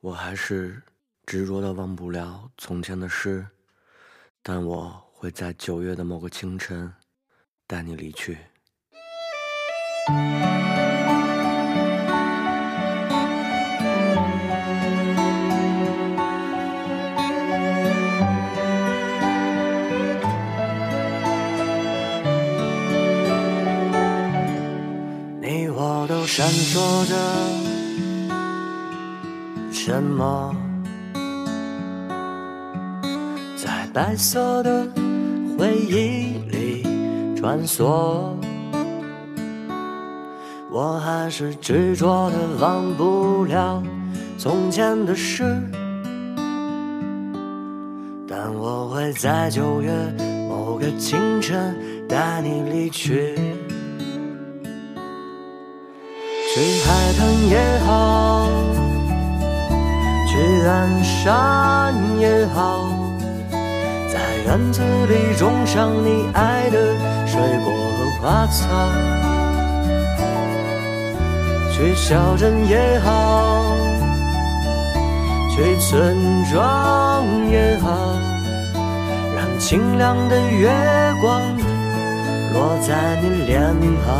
我还是执着的忘不了从前的事，但我会在九月的某个清晨带你离去。你我都闪烁着。怎么，在白色的回忆里穿梭。我还是执着的忘不了从前的事，但我会在九月某个清晨带你离去，去海滩也好。去岸山也好，在院子里种上你爱的水果和花草。去小镇也好，去村庄也好，让清凉的月光落在你脸庞。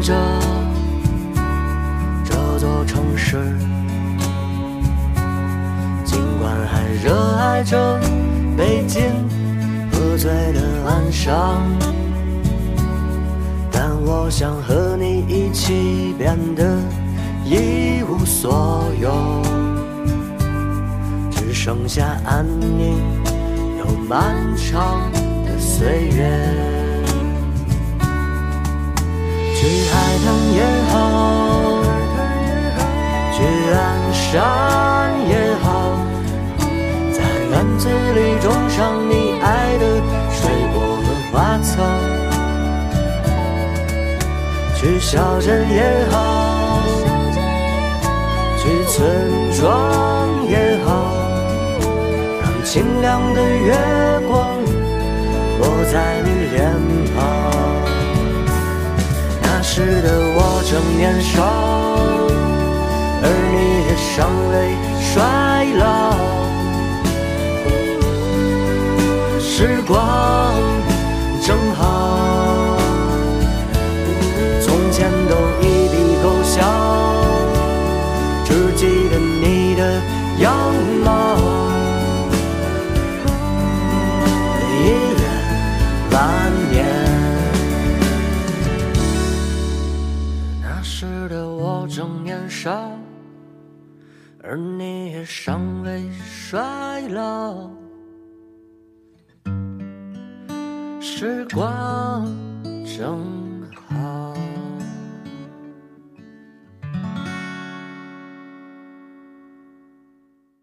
着这座城市，尽管还热爱着北京喝醉的晚上，但我想和你一起变得一无所有，只剩下安宁又漫长的岁月。去海滩也好，去岸山也好，在院子里种上你爱的水果和花草。去小镇也好，去村庄也好，让清凉的月光落在你脸。时的我正年少，而你也尚未衰老。时光正好，从前都时的我正年少，而你也尚未衰老。时光正。